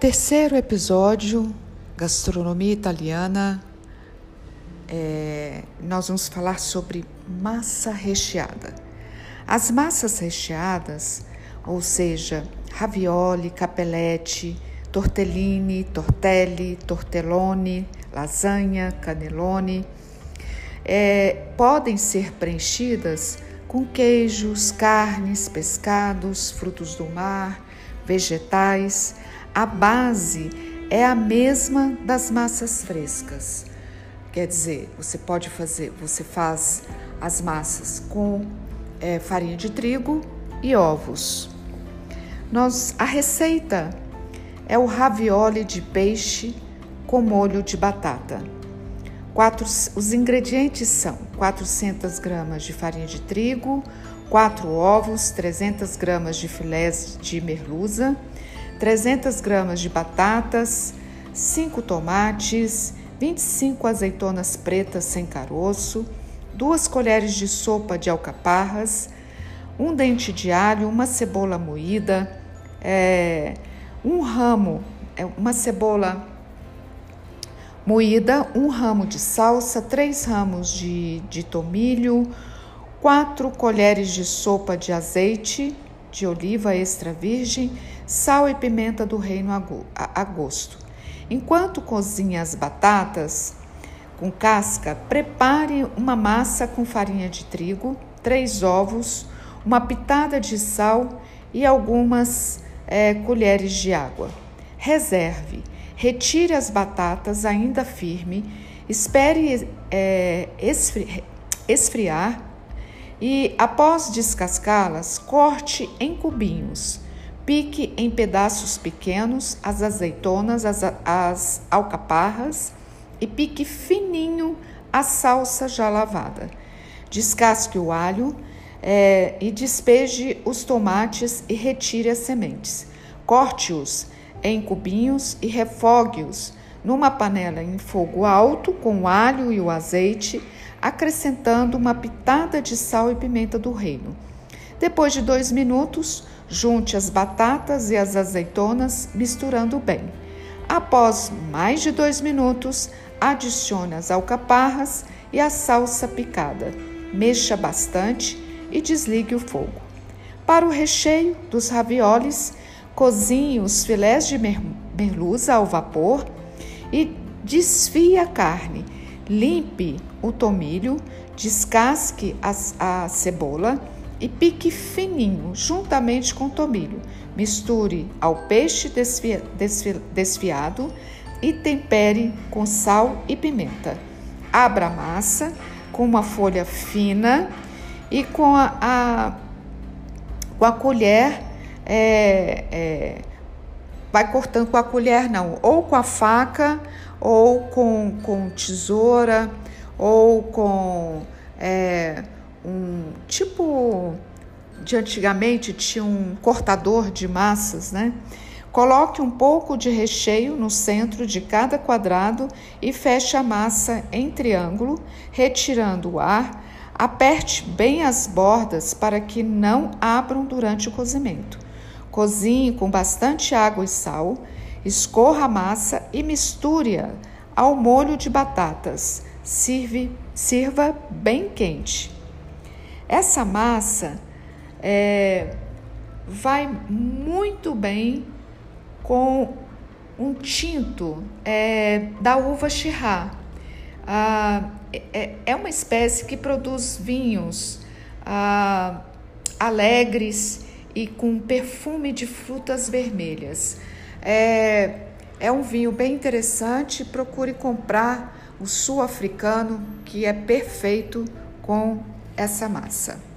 Terceiro episódio, gastronomia italiana. É, nós vamos falar sobre massa recheada. As massas recheadas, ou seja, ravioli, capelete, tortellini, tortelli, tortellone, lasanha, canelone, é, podem ser preenchidas com queijos, carnes, pescados, frutos do mar, vegetais. A base é a mesma das massas frescas. Quer dizer, você pode fazer, você faz as massas com é, farinha de trigo e ovos. Nós, a receita é o ravioli de peixe com molho de batata. Quatro, os ingredientes são 400 gramas de farinha de trigo, 4 ovos, 300 gramas de filés de merluza, 300 gramas de batatas, 5 tomates, 25 azeitonas pretas sem caroço, 2 colheres de sopa de alcaparras, um dente de alho, uma cebola moída, é, um ramo, é, uma cebola moída, um ramo de salsa, três ramos de, de tomilho, quatro colheres de sopa de azeite de oliva extra virgem, sal e pimenta do reino a gosto. Enquanto cozinha as batatas com casca, prepare uma massa com farinha de trigo, três ovos, uma pitada de sal e algumas é, colheres de água. Reserve. Retire as batatas ainda firme, espere é, esfri esfriar e, após descascá-las, corte em cubinhos. Pique em pedaços pequenos as azeitonas, as, as alcaparras e pique fininho a salsa já lavada. Descasque o alho é, e despeje os tomates e retire as sementes. Corte-os em cubinhos e refogue-os numa panela em fogo alto com o alho e o azeite, acrescentando uma pitada de sal e pimenta do reino. Depois de dois minutos, junte as batatas e as azeitonas, misturando bem. Após mais de dois minutos, adicione as alcaparras e a salsa picada. Mexa bastante e desligue o fogo. Para o recheio dos raviolis, cozinhe os filés de merluza ao vapor e desfie a carne. Limpe o tomilho, descasque a, a cebola e pique fininho juntamente com o tomilho. Misture ao peixe desfia, desfi, desfiado e tempere com sal e pimenta. Abra a massa com uma folha fina e com a, a com a colher é, é, vai cortando com a colher não, ou com a faca, ou com, com tesoura, ou com é, um tipo de antigamente tinha um cortador de massas, né? Coloque um pouco de recheio no centro de cada quadrado e feche a massa em triângulo, retirando o ar Aperte bem as bordas para que não abram durante o cozimento. Cozinhe com bastante água e sal, escorra a massa e misture-a ao molho de batatas. Sirve, sirva bem quente. Essa massa é, vai muito bem com um tinto é, da uva Chirá. Ah, é, é uma espécie que produz vinhos ah, alegres e com perfume de frutas vermelhas. É, é um vinho bem interessante. Procure comprar o sul-africano, que é perfeito com essa massa.